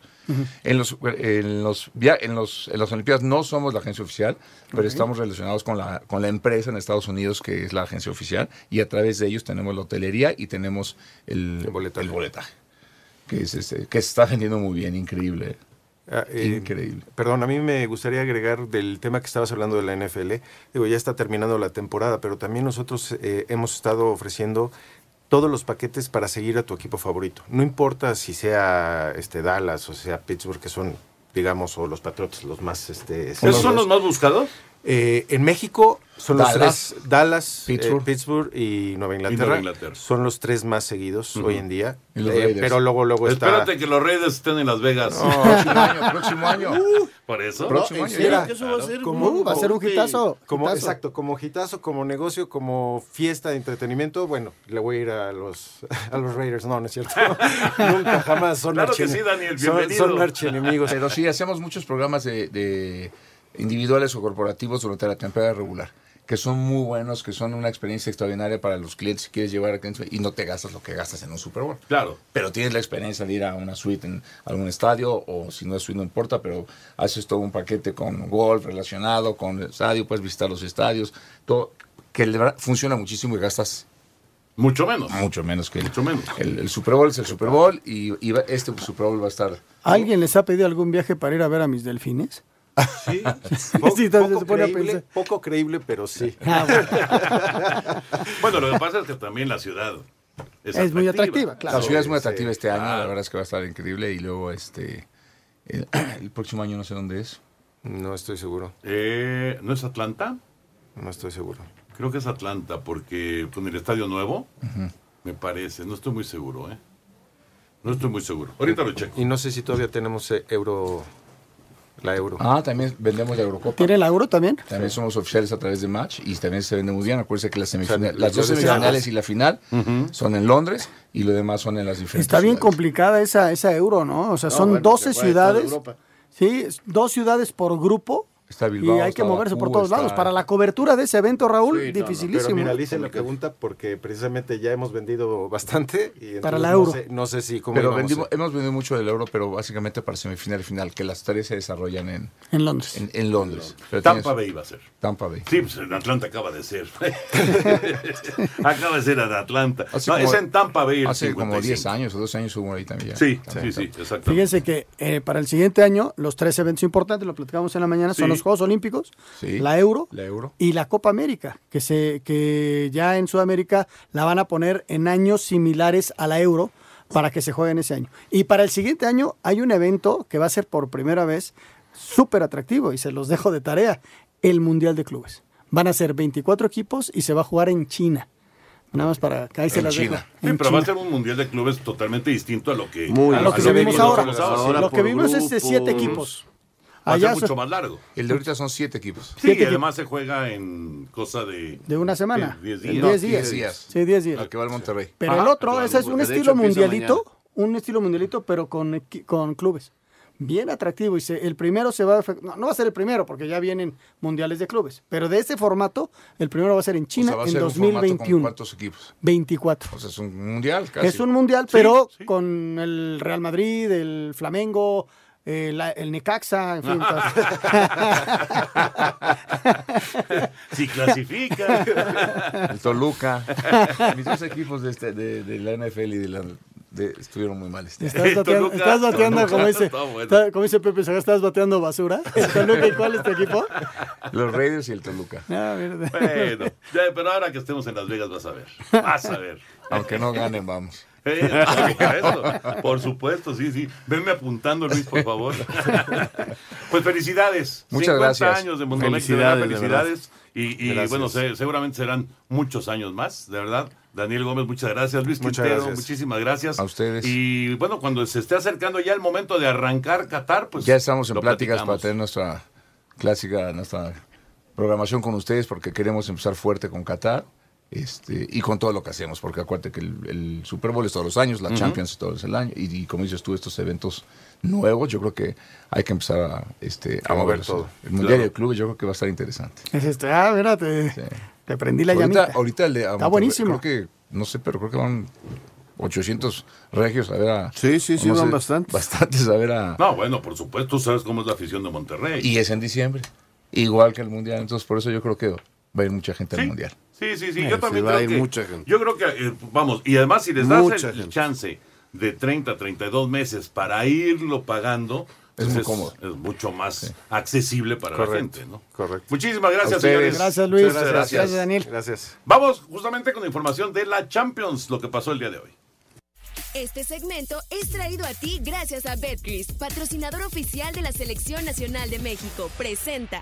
En los, en los, via- en los, en las Olimpiadas no somos la agencia oficial, pero estamos relacionados con la, con la empresa en Estados Unidos que es la agencia oficial y a través de ellos tenemos la hotelería y tenemos el, el boletaje. que, es este, que se está vendiendo muy bien, increíble. Ah, eh, Increíble. Perdón, a mí me gustaría agregar del tema que estabas hablando de la NFL. Digo, ya está terminando la temporada, pero también nosotros eh, hemos estado ofreciendo todos los paquetes para seguir a tu equipo favorito. No importa si sea este Dallas o sea Pittsburgh, que son, digamos, o los Patriots los más... Este, ¿Esos son los más buscados? Eh, en México son los tres, Dallas, Pittsburgh. Pittsburgh, Pittsburgh y Nueva Inglaterra. Nueva Inglaterra. Son los tres más seguidos hoy en día. Eh, pero luego, luego está... Espérate que los Raiders estén en Las Vegas. (laughs) próximo año, (laughs) próximo año. Por eso. Próximo año, eso va a ser Como- va a ser un como- hitazo, Como, hitazo. Exacto, como hitazo, como negocio, como fiesta de entretenimiento. Bueno, le voy a ir a los, (laughs) a los Raiders. No, no es cierto. Nunca, jamás. Son Claro que sí, Daniel, son- bienvenido. Son, archienemigos. Pero sí, hacemos muchos programas de, de individuales o corporativos durante la temporada regular, que son muy buenos, que son una experiencia extraordinaria para los clientes si quieres llevar a clientes y no te gastas lo que gastas en un Super Bowl. Claro. Pero tienes la experiencia de ir a una suite en algún estadio, o si no es suite no importa, pero haces todo un paquete con golf relacionado, con el estadio, puedes visitar los estadios, todo, que funciona muchísimo y gastas mucho menos. Mucho menos que el, Mucho menos. el, el Super Bowl es el Super Bowl y, y va- este Super Bowl va a estar ¿Alguien les ha pedido algún viaje para ir a ver a mis delfines? Sí, Sí, también se pone a creíble, poco creíble, pero sí. (laughs) (laughs) Bueno, lo que pasa es que también la ciudad es, Es muy atractiva, claro. La ciudad es muy Sí, atractiva este año, claro. la verdad es que va a estar increíble y luego este el, (clears throat) el próximo año no sé dónde es. No estoy seguro. Eh, ¿No es Atlanta? No estoy seguro. Creo que es Atlanta, porque con el estadio nuevo, me parece. No estoy muy seguro, ¿eh? No estoy muy seguro. Ahorita lo checo. Y no sé si todavía tenemos eh, euro, la euro. Ah, también vendemos la Eurocopa. ¿Tiene el euro también? También somos oficiales a través de Match y también se vende muy bien. Acuérdense que las, sea, semifinales, las dos semifinales y la final son en Londres y lo demás son en las diferentes Está bien ciudades. complicada esa, esa euro, ¿no? O sea, No, son bueno, 12 se puede toda ciudades. Sí, dos ciudades por grupo. Está y Bilbao, hay que moverse por todos lados. Para la cobertura de ese evento, Raúl, Sí, no, no, dificilísimo. Pero mira, la pregunta porque precisamente ya hemos vendido bastante. Y Para la no euro. sé- No sé, si cómo Pero a- vendimos- hemos vendido mucho del euro, pero básicamente para semifinal y final, que las tres se desarrollan en, En Londres. en, en Londres. Pero Tampa tienes- Bay iba a ser. Tampa Bay. Sí, pues en Atlanta acaba de ser. (laughs) (laughs) acaba de ser en Atlanta. No, como- es en Tampa Bay. el Hace como 10 55. años o 12 años hubo ahí también. Sí, También, sí, sí, exacto. Fíjense que eh, para el siguiente año, los tres eventos importantes, lo platicamos en la mañana, son los Juegos Olímpicos, Sí. la Euro, La Euro. y la Copa América, que, se, que ya en Sudamérica la van a poner en años similares a la Euro para que se juegue en ese año. Y para el siguiente año hay un evento que va a ser por primera vez súper atractivo y se los dejo de tarea, el Mundial de Clubes. Van a ser 24 equipos y se va a jugar en China. Nada más para que ahí se En las China. Sí, En pero va a China. ser un mundial de clubes totalmente distinto a lo que, Muy a lo que se vivimos vivió ahora. pasados. Lo que vimos es de siete equipos. Va a ser Allá mucho más largo. El de ahorita son 7 equipos. Sí, Siete y además se juega en cosa de... De una semana. de 10 En días. 10 días. Sí, 10 días. Al que va al Monterrey. Pero Ah, el otro, claro, ese es un estilo mundialito, un estilo mundialito, pero con, equi- con clubes. bien atractivo. Y se- el primero se va a... No, no va a ser el primero, porque ya vienen mundiales de clubes. Pero de ese formato, el primero va a ser en O China sea, va a en ser un formato con 2021. ¿Cuántos equipos? 24. O sea, es un mundial casi. Es un mundial, Sí, pero sí. con el Real Madrid, el Flamengo, eh, la- el Necaxa, en fin. (laughs) (laughs) Si clasifica. El Toluca. (laughs) Mis dos equipos de, este, de, de la NFL y de la. de- estuvieron muy mal este. Estás bateando, estás bateando, Toluca, como, dice, está bueno. está- como dice Pepe Saga, estás bateando basura. ¿El Toluca y cuál es tu equipo? Los Raiders y el Toluca. Ah. Bueno, ya, pero ahora que estemos en Las Vegas vas a ver. Vas a ver. Aunque no ganen, vamos. Eh, por supuesto, por supuesto, sí, sí. Venme apuntando, Luis, por favor. (laughs) Pues felicidades. Muchas 50 gracias. años de Mundo Mex, de verdad, Felicidades, de felicidades. Y, bueno, se- seguramente serán muchos años más, de verdad. Daniel Gómez, muchas gracias. Luis Muchas Quintero, gracias. muchísimas gracias. A ustedes. Y bueno, cuando se esté acercando ya el momento de arrancar Qatar, pues. ya estamos en pláticas platicamos. para tener nuestra clásica, nuestra programación con ustedes porque queremos empezar fuerte con Qatar. Este, y con todo lo que hacemos, porque acuérdate que el, el Super Bowl es todos los años, la. Champions es todos el año, y, y como dices tú, estos eventos nuevos, yo creo que hay que empezar a, este, a, A mover todo. El Mundial Claro. de Clubes yo creo que va a estar interesante. Es este, ah, mira, te, te prendí la ahorita, llamita. ahorita el de- a Está buenísimo. Creo que, no sé, pero creo que van 800 regios a ver a... Sí, sí, sí, van ver- bastantes. Bastantes a ver a... No, bueno, por supuesto, tú sabes cómo es la afición de Monterrey. Y es en diciembre. Igual que el Mundial. Entonces, por eso yo creo que va a ir mucha gente al Mundial. Sí, sí, sí. Eh, Yo también creo que. mucha gente. Yo creo que, eh, vamos, y además, si les das Mucha el gente. chance de 30, 32 meses para irlo pagando, Es pues muy cómodo. Es mucho más accesible para Correcto, la gente, ¿no? Correcto. Muchísimas gracias, señores. Gracias, Luis. Muchas Gracias, Daniel. Gracias. Vamos justamente con la información de la Champions, lo que pasó el día de hoy. Este segmento es traído a ti gracias a Betcris, patrocinador oficial de la Selección Nacional de México. Presenta.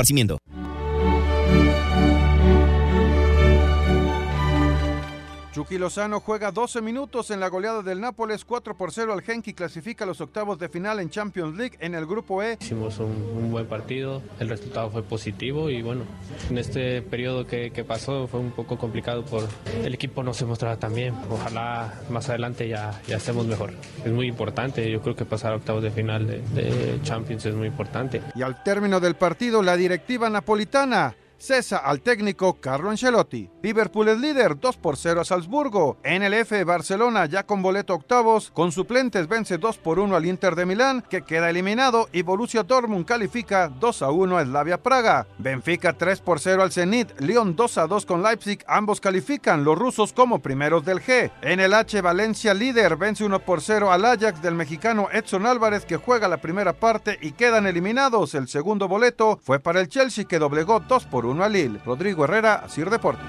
esparcimiento. Chucky Lozano juega 12 minutos en la goleada del Nápoles, 4 por 0 al Genk y clasifica a los octavos de final en Champions League en el grupo E. Hicimos un, un buen partido, el resultado fue positivo y bueno, en este periodo que, que pasó fue un poco complicado por el equipo no se mostraba tan bien. Ojalá más adelante ya, ya estemos mejor. Es muy importante, yo creo que pasar a octavos de final de, de Champions es muy importante. Y al término del partido, la directiva napolitana cesa al técnico Carlo Ancelotti. Liverpool es líder 2 por 0 a Salzburgo. NLF Barcelona ya con boleto octavos, con suplentes vence 2 por 1 al Inter de Milán, que queda eliminado, y Borussia Dortmund califica 2 a 1 a Slavia Praga. Benfica 3 por 0 al Zenit, Lyon 2 a 2 con Leipzig, ambos califican los rusos como primeros del G. En el H Valencia líder vence 1 por 0 al Ajax del mexicano Edson Álvarez que juega la primera parte y quedan eliminados. El segundo boleto fue para el Chelsea que doblegó 2 por 1 al Lille. Rodrigo Herrera, Sir Deportes.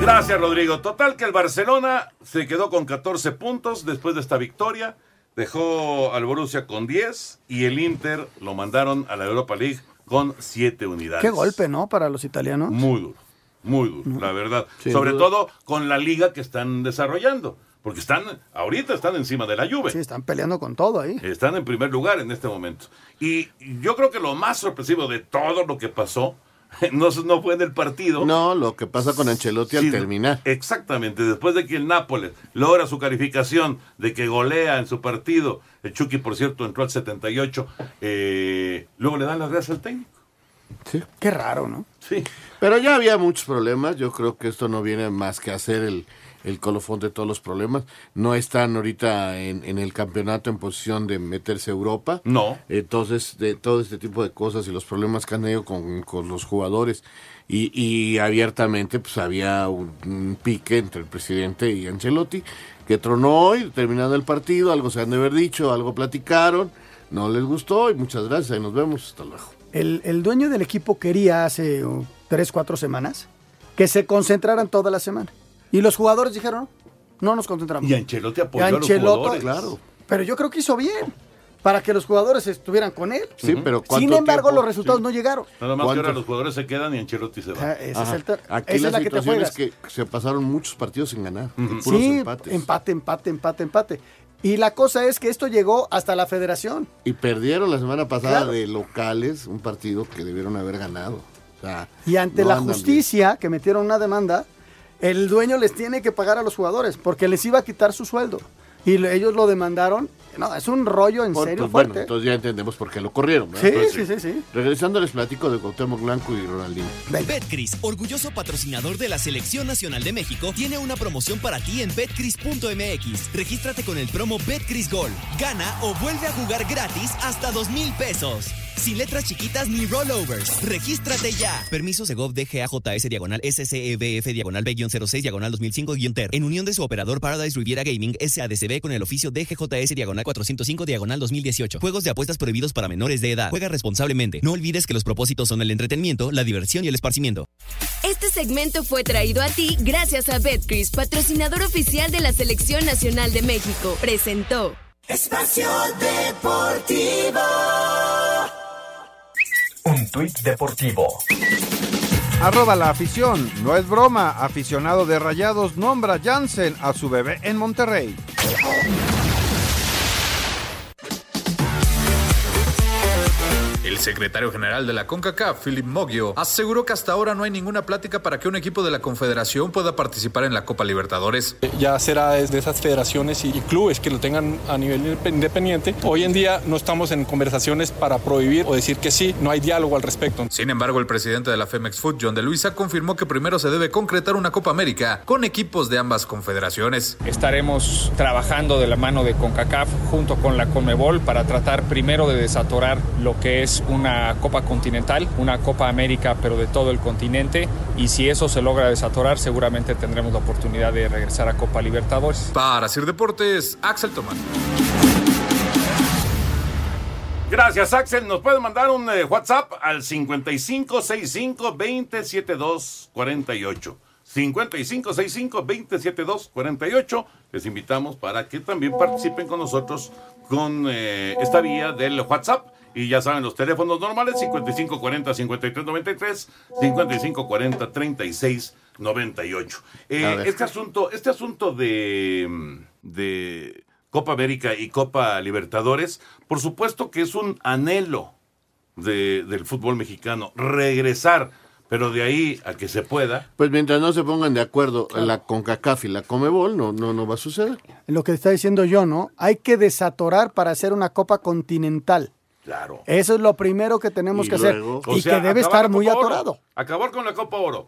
Gracias, Rodrigo. Total que el Barcelona se quedó con 14 puntos después de esta victoria. Dejó al Borussia con 10 y el Inter lo mandaron a la Europa League con 7 unidades. Qué golpe, ¿no? Para los italianos. Muy duro, muy duro, la verdad. Sin Sobre duda. todo con la liga que están desarrollando. Porque están, ahorita están encima de la Juve. Sí, están peleando con todo ahí. Están en primer lugar en este momento. Y yo creo que lo más sorpresivo de todo lo que pasó (laughs) no, no fue en el partido. No, lo que pasa con Ancelotti al terminar. Exactamente, después de que el Nápoles logra su calificación, de que golea en su partido, el Chucky, por cierto, entró al 78, eh, luego le dan las gracias al técnico. Qué raro, ¿no? Sí. Pero ya había muchos problemas. Yo creo que esto no viene más que a hacer el, el colofón de todos los problemas. No están ahorita en, en el campeonato en posición de meterse a Europa. No. Entonces, de todo este tipo de cosas y los problemas que han tenido con, con los jugadores. Y, y abiertamente, pues había un, un pique entre el presidente y Ancelotti, que tronó hoy, terminando el partido. Algo se han de haber dicho, algo platicaron. No les gustó y muchas gracias. Ahí nos vemos. Hasta luego. El, el dueño del equipo quería hace uh, tres, cuatro semanas que se concentraran toda la semana. Y los jugadores dijeron, no, no nos concentramos. Y Ancelotti apoyó Y a los Ancelotti, jugadores. claro. Pero yo creo que hizo bien para que los jugadores estuvieran con él. Sí, pero Sin ¿cuánto embargo, tiempo? los resultados Sí. no llegaron. Nada más que ahora los jugadores se quedan y Ancelotti se va. Ah, ese es el Aquí esa la, es la que te situación es juegas. que se pasaron muchos partidos sin ganar. Puros Sí, empates. empate, empate, empate, empate. Y la cosa es que esto llegó hasta la federación. Y perdieron la semana pasada Claro. de locales un partido que debieron haber ganado. O sea, Y ante no la justicia, que metieron una demanda, el dueño les tiene que pagar a los jugadores porque les iba a quitar su sueldo. Y lo- ellos lo demandaron. No, es un rollo en Por- serio pues, bueno, fuerte. entonces ya entendemos por qué lo corrieron. ¿verdad? Sí, Entonces, sí, sí, sí. Regresando les platico de Cuauhtémoc Blanco y Ronaldinho. Betcris, orgulloso patrocinador de la Selección Nacional de México, tiene una promoción para ti en betcris.mx. Regístrate con el promo Betcris Gol. Gana o vuelve a jugar gratis hasta dos mil pesos. Sin letras chiquitas ni rollovers. Regístrate ya. Permiso Segov DGAJS diagonal SCEBF diagonal B-06 diagonal 2005-TER. En unión de su operador Paradise Riviera Gaming SADCB con el oficio DGJS diagonal 405 diagonal 2018. Juegos de apuestas prohibidos para menores de edad. Juega responsablemente. No olvides que los propósitos son el entretenimiento, la diversión y el esparcimiento. Este segmento fue traído a ti gracias a Betcris, patrocinador oficial de la Selección Nacional de México. Presentó. Espacio Deportivo. Un tuit deportivo. Arroba la afición. No es broma. Aficionado de Rayados nombra Jansen a su bebé en Monterrey. El secretario general de la CONCACAF, Philip Moggio, aseguró que hasta ahora no hay ninguna plática para que un equipo de la Confederación pueda participar en la Copa Libertadores. Ya será desde esas federaciones y, clubes que lo tengan a nivel independiente. Hoy en día no estamos en conversaciones para prohibir o decir que sí, no hay diálogo al respecto. Sin embargo, el presidente de la Femex Food, John de Luisa, confirmó que primero se debe concretar una Copa América con equipos de ambas confederaciones. Estaremos trabajando de la mano de CONCACAF junto con la CONMEBOL para tratar primero de desatorar lo que es una Copa Continental, una Copa América, pero de todo el continente. Y si eso se logra desatorar, seguramente tendremos la oportunidad de regresar a Copa Libertadores. Para Sir Deportes, Axel Tomás. Gracias, Axel. Nos pueden mandar un eh, WhatsApp al 5565-2072-48. 5565-2072-48. Les invitamos para que también participen con nosotros con eh, esta vía del WhatsApp. Y ya saben, los teléfonos normales 5540-5393, 5540-3698. Eh, este asunto, este asunto de, mm, de Copa América y Copa Libertadores, por supuesto que es un anhelo de- del fútbol mexicano, regresar, pero de ahí a que se pueda. Pues mientras no se pongan de acuerdo la CONCACAF y la COMEBOL, no, no, no va a suceder. Lo que está diciendo yo, ¿no? Hay que desatorar para hacer una copa continental. Claro. Eso es lo primero que tenemos Y que hacer. Y O sea, que debe estar muy Oro. atorado. Acabar con la Copa Oro.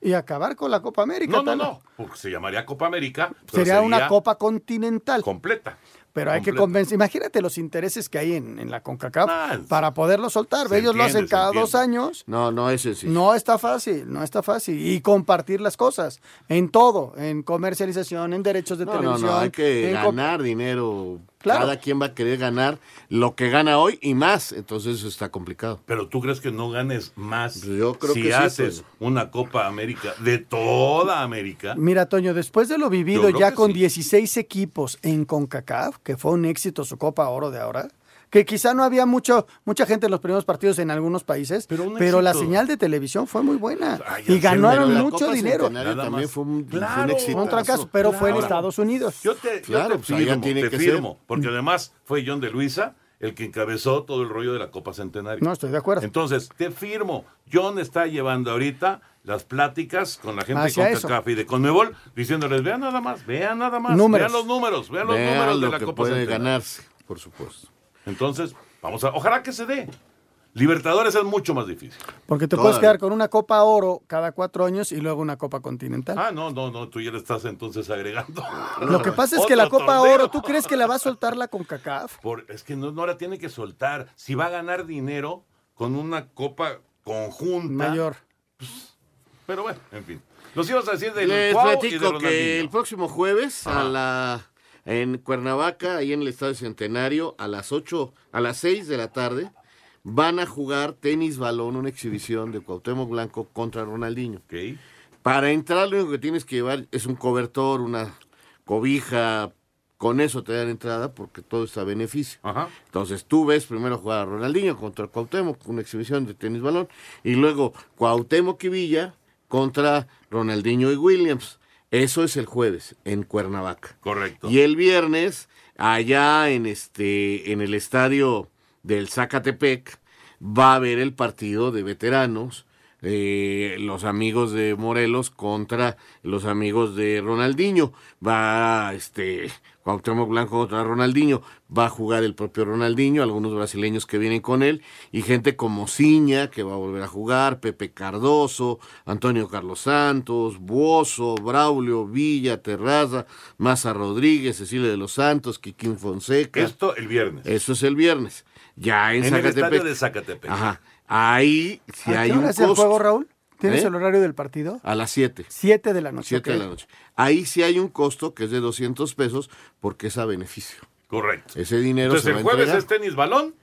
Y acabar con la Copa América. No, no, tal. no, porque se llamaría Copa América. Sería una copa continental. completa. Pero hay que convencer. Imagínate los intereses que hay en, en la CONCACAF Ah, para poderlo soltar. se Ellos lo hacen cada dos años. No, no es sencillo. No está fácil, no está fácil. Y compartir las cosas en todo, en comercialización, en derechos de No, no, televisión. no, hay que ganar dinero. Claro. Cada quien va a querer ganar lo que gana hoy y más. Entonces eso está complicado. Pero tú crees que no ganes más Pues Yo creo si que sí, haces pues. una Copa América de toda América. Mira, Toño, después de lo vivido ya con sí. 16 equipos en CONCACAF, que fue un éxito su Copa Oro de ahora, que quizá no había mucho, mucha gente en los primeros partidos en algunos países, pero, la señal de televisión fue muy buena Ay, y ganaron mucho Copa dinero. También fue un- fue un Claro, exitazo. un fracaso, pero fue en Estados Unidos. Yo te, yo Claro, te pues firmo, tiene te que firmo, ser. porque además fue John de Luisa el que encabezó todo el rollo de la Copa Centenario. No, estoy de acuerdo. Entonces, te firmo. John está llevando ahorita las pláticas con la gente Hacia de. CONCACAF y de Conmebol, diciéndoles, vean nada más, vean nada más, Números. vean los números, vean los Vean números de la que Copa puede Centenario. ganarse, por supuesto. Entonces, vamos a, ojalá que se dé. Libertadores es mucho más difícil. Porque te Todavía. puedes quedar con una Copa Oro cada cuatro años y luego una Copa Continental. Ah, no, no, no, tú ya le estás entonces agregando. (laughs) Lo que pasa es que la Copa torneo. Oro, ¿tú crees que la va a soltar la CONCACAF? Por- es que no, no la tiene que soltar. Si va a ganar dinero con una copa conjunta. Mayor. Pero bueno, en fin. Nos ibas a decir del Les Cuau y de que el próximo jueves a la en Cuernavaca, ahí en el Estadio Centenario, a las 8, a las 6 de la tarde, van a jugar tenis balón, una exhibición de Cuauhtémoc Blanco contra Ronaldinho. Para entrar lo único que tienes que llevar es un cobertor, una cobija, con eso te dan entrada porque todo está a beneficio. Entonces tú ves primero jugar a Ronaldinho contra Cuauhtémoc, una exhibición de tenis balón, y luego Cuauhtémoc y Villa contra Ronaldinho y Williams. Eso es el jueves en Cuernavaca. Correcto. Y el viernes, allá en este, en el estadio del Zacatepec, va a haber el partido de veteranos, eh, los amigos de Morelos contra los amigos de Ronaldinho. Va este Cuauhtémoc Blanco contra Ronaldinho, va a jugar el propio Ronaldinho, algunos brasileños que vienen con él, y gente como Ciña, que va a volver a jugar, Pepe Cardoso, Antonio Carlos Santos, Buoso, Braulio, Villa, Terraza, Maza Rodríguez, Cecilia de los Santos, Kikín Fonseca. Esto el viernes. Eso es el viernes. Ya en, En el Zacatepec. estadio de Zacatepec. Ajá. Ahí, si ¿A hay qué hora un es el costo. juego, Raúl? ¿Tienes ¿Eh? el horario del partido? A las 7. 7 de la noche. 7 de ok. la noche. Ahí sí hay un costo que es de 200 pesos porque es a beneficio. Correcto. Ese dinero Entonces se va el a jueves entregar. es tenis balón.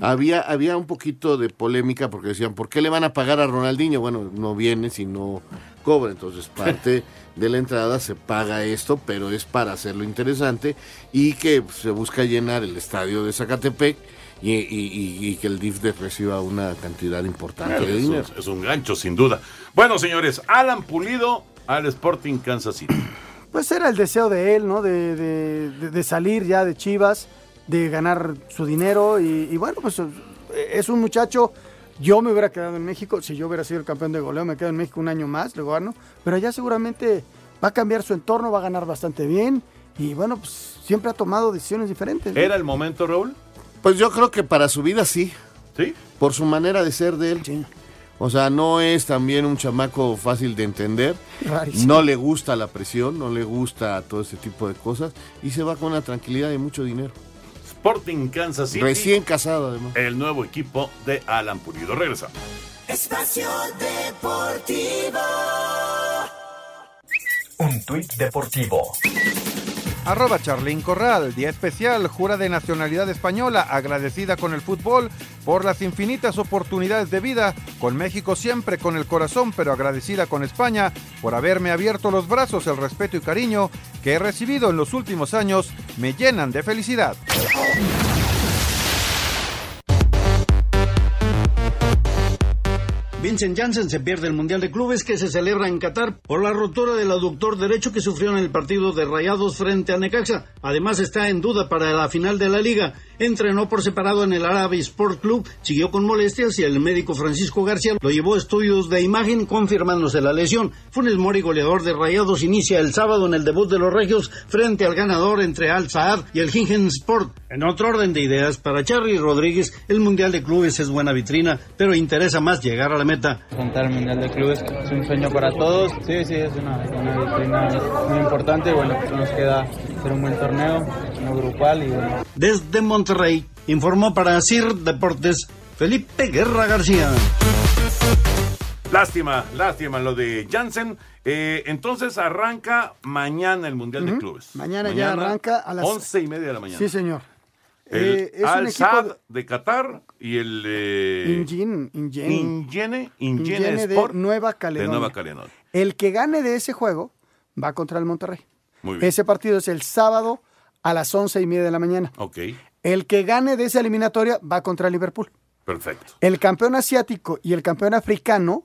Había, había un poquito de polémica porque decían, ¿por qué le van a pagar a Ronaldinho? Bueno, no viene si no cobra. Entonces, parte (laughs) de la entrada se paga esto, pero es para hacerlo interesante y que se busca llenar el estadio de Zacatepec y, y- y- y que el DIF de reciba una cantidad importante de Es un, dinero. es un gancho, sin duda. Bueno, señores, Alan Pulido al Sporting Kansas City. (clears throat) Pues era el deseo de él, ¿no? De, de- de- de salir ya de Chivas, de ganar su dinero y, y bueno, pues eh, es un muchacho. Yo me hubiera quedado en México, si yo hubiera sido el campeón de goleo, me quedo en México un año más, luego gano, pero allá seguramente va a cambiar su entorno, va a ganar bastante bien y bueno, pues siempre ha tomado decisiones diferentes. ¿no? ¿Era el momento, Raúl? Pues yo creo que para su vida sí. ¿Sí? Por su manera de ser de él. O sea, no es también un chamaco fácil de entender. Rarísimo. No le gusta la presión, no le gusta todo ese tipo de cosas. Y se va con una tranquilidad y mucho dinero. Sporting Kansas City. Recién casado, además. El nuevo equipo de Alan Pulido. Regresamos. Espacio Deportivo. Un tuit deportivo. Arroba Charlín Corral, día especial, jura de nacionalidad española, agradecida con el fútbol por las infinitas oportunidades de vida, con México siempre con el corazón, pero agradecida con España por haberme abierto los brazos, el respeto y cariño que he recibido en los últimos años, me llenan de felicidad. Vincent Janssen se pierde el Mundial de Clubes que se celebra en Qatar por la rotura del aductor derecho que sufrió en el partido de Rayados frente a Necaxa. Además está en duda para la final de la liga. Entrenó por separado en el Arabi Sport Club, siguió con molestias y el médico Francisco García lo llevó a estudios de imagen confirmándose la lesión. Funes Mori, goleador de Rayados, inicia el sábado en el debut de los Regios frente al ganador entre Al Saad y el Gingen Sport. En otro orden de ideas, para Charly Rodríguez, el Mundial de Clubes es buena vitrina, pero interesa más llegar a la meta. Contar el Mundial de Clubes es un sueño para todos. Sí, sí, es una, una vitrina muy importante. Bueno, pues nos queda hacer un buen torneo, uno grupal y bueno. Desde Monterrey, informó para CIR Deportes Felipe Guerra García. Lástima, lástima lo de Jansen. Eh, entonces arranca mañana el Mundial de. Clubes. Mañana ya arranca a las- once y media de la mañana. Sí, señor. El Eh, Al Sadd de-. Qatar y el eh, Ingen, Ingen. Ingene, Ingene Ingene de Sport Nueva de Nueva Caledonia. El que gane de ese juego va contra el Monterrey. Muy bien. Ese partido es el sábado a las once y media de la mañana. Ok, El que gane de esa eliminatoria va contra el Liverpool. perfecto. El campeón asiático y el campeón africano,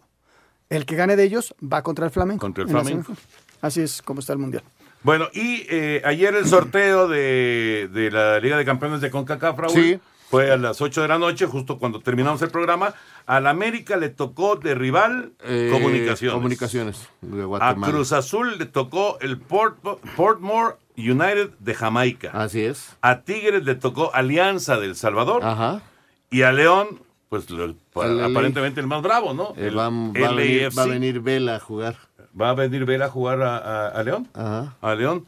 el que gane de ellos va contra el Flamengo. Contra el en la Flamengo. Así es como está el Mundial. Bueno, y eh, ayer el sorteo de, de la Liga de Campeones de CONCACAF, Raúl, Sí. fue a las 8 de la noche, justo cuando terminamos el programa. Al América le tocó de rival Eh, Comunicaciones. Comunicaciones de A Guatemala. Cruz Azul le tocó el Port, Portmore United de Jamaica. Así es. A Tigres le tocó Alianza del Salvador. Ajá. Y a León, pues lo- aparentemente el más bravo, ¿no? Eh, El va, va a venir, va a venir Vela a jugar. Va a venir Vela a jugar a, a- a León. Ajá. A León.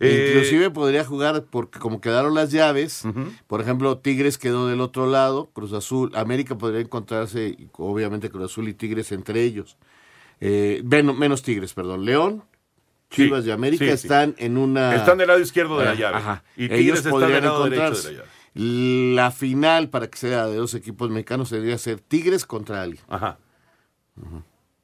Eh, Inclusive podría jugar porque como quedaron las llaves, por ejemplo, Tigres quedó del otro lado, Cruz Azul, América podría encontrarse, obviamente Cruz Azul y Tigres entre ellos. Eh, menos Tigres, perdón. León, Sí, Chivas y América sí, sí. están en una... Están del lado izquierdo de la Ah, llave. Ajá. Y Tigres Ellos está podrían del lado derecho de encontrarse. la llave. La final para que sea de dos equipos mexicanos debería ser Tigres contra alguien. Ajá.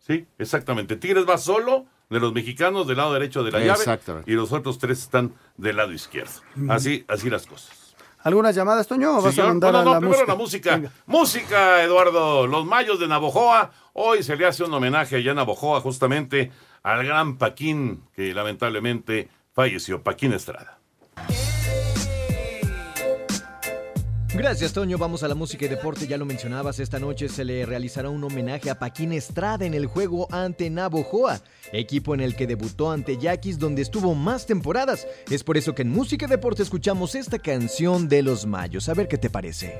Sí, exactamente. Tigres va solo de los mexicanos del lado derecho de la llave Exactamente. y los otros tres están del lado izquierdo. Así, así las cosas. ¿Algunas llamadas, Toño? ¿O vas a mandar no, no, a no, la primero música? la música. Música, Eduardo. Los Mayos de Navojoa. Hoy se le hace un homenaje allá en Navojoa justamente al gran Paquín que lamentablemente falleció, Paquín Estrada. Gracias, Toño. Vamos a la música y deporte. Ya lo mencionabas, esta noche se le realizará un homenaje a Paquín Estrada en el juego ante Navojoa, equipo en el que debutó ante Yaquis, donde estuvo más temporadas. Es por eso que en música y deporte escuchamos esta canción de los Mayos. A ver qué te parece.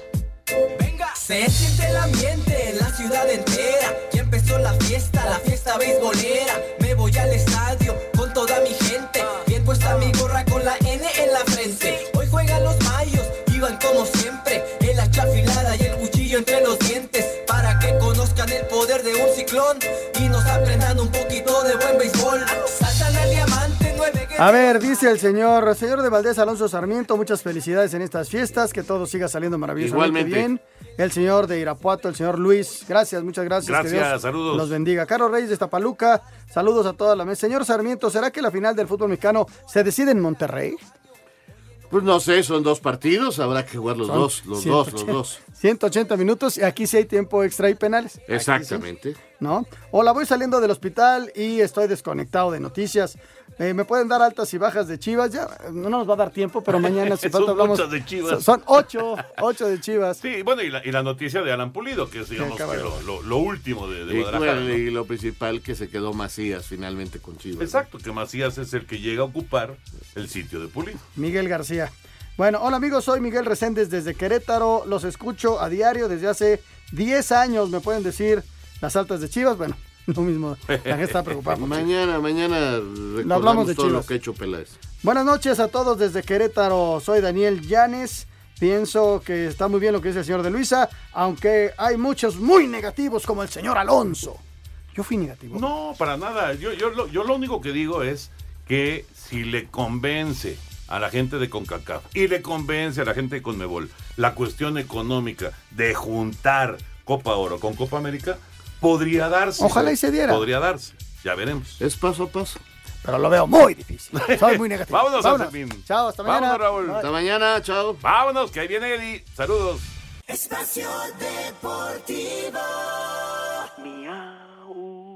Se siente el ambiente en la ciudad entera. Ya empezó la fiesta, la fiesta beisbolera. Me voy al estadio con toda mi gente. Bien puesta mi gorra con la N en la frente. Hoy juegan los mayos, iban como siempre. El hacha afilada y el cuchillo entre los dientes. Para que conozcan el poder de un ciclón y nos aprendan un poquito de buen béisbol. Saltan al diamante, nueve A ver, dice el señor, señor de Valdés Alonso Sarmiento, muchas felicidades en estas fiestas, que todo siga saliendo maravillosamente Igualmente. bien. El señor de Irapuato, el señor Luis, gracias, muchas gracias. que Gracias, Dios saludos. Los bendiga. Carlos Reyes de Tapaluca, saludos a toda la mesa. Señor Sarmiento, ¿será que la final del fútbol mexicano se decide en Monterrey? Pues no sé, son dos partidos, habrá que jugar los Son dos, los dos, los 180 dos. 180 minutos y aquí sí hay tiempo extra y penales. Sí. Exactamente. ¿no? Hola, voy saliendo del hospital y estoy desconectado de noticias. Eh, ¿Me pueden dar altas y bajas de Chivas? Ya no nos va a dar tiempo, pero mañana si (laughs) Son falta hablamos. muchas de Chivas. Son- Son ocho, ocho de Chivas. Sí, bueno, y la, y la noticia de Alan Pulido, que es, digamos, que lo, lo- lo último de, de Y, Guadalajara. bueno, ¿no? y lo principal que se quedó Macías finalmente con Chivas. Exacto, que Macías es el que llega a ocupar el sitio de Pulido. Miguel García. Bueno, hola amigos, soy Miguel Reséndez desde Querétaro. Los escucho a diario desde hace 10 años. ¿Me pueden decir las altas de Chivas? Bueno, (laughs) lo mismo. La gente está preocupada. Mañana, mañana hablamos de todo Chivas. lo que ha hecho Peláez. Buenas noches a todos desde Querétaro. Soy Daniel Llanes. Pienso que está muy bien lo que dice el señor de Luisa, aunque hay muchos muy negativos como el señor Alonso. Yo fui negativo. No, para nada. Yo, yo, lo, yo lo único que digo es que si le convence a la gente de CONCACAF y le convence a la gente de CONMEBOL la cuestión económica de juntar Copa Oro con Copa América, Podría darse. Ojalá y se diera. Podría darse. Ya veremos. Es paso a paso. Pero lo veo muy difícil. Soy muy negativo. (laughs) Vámonos, Vámonos. Chao, hasta mañana. Vámonos, Raúl. Hasta mañana, chao. Vámonos, que ahí viene Eddie. Saludos. Espacio Deportivo. Miau.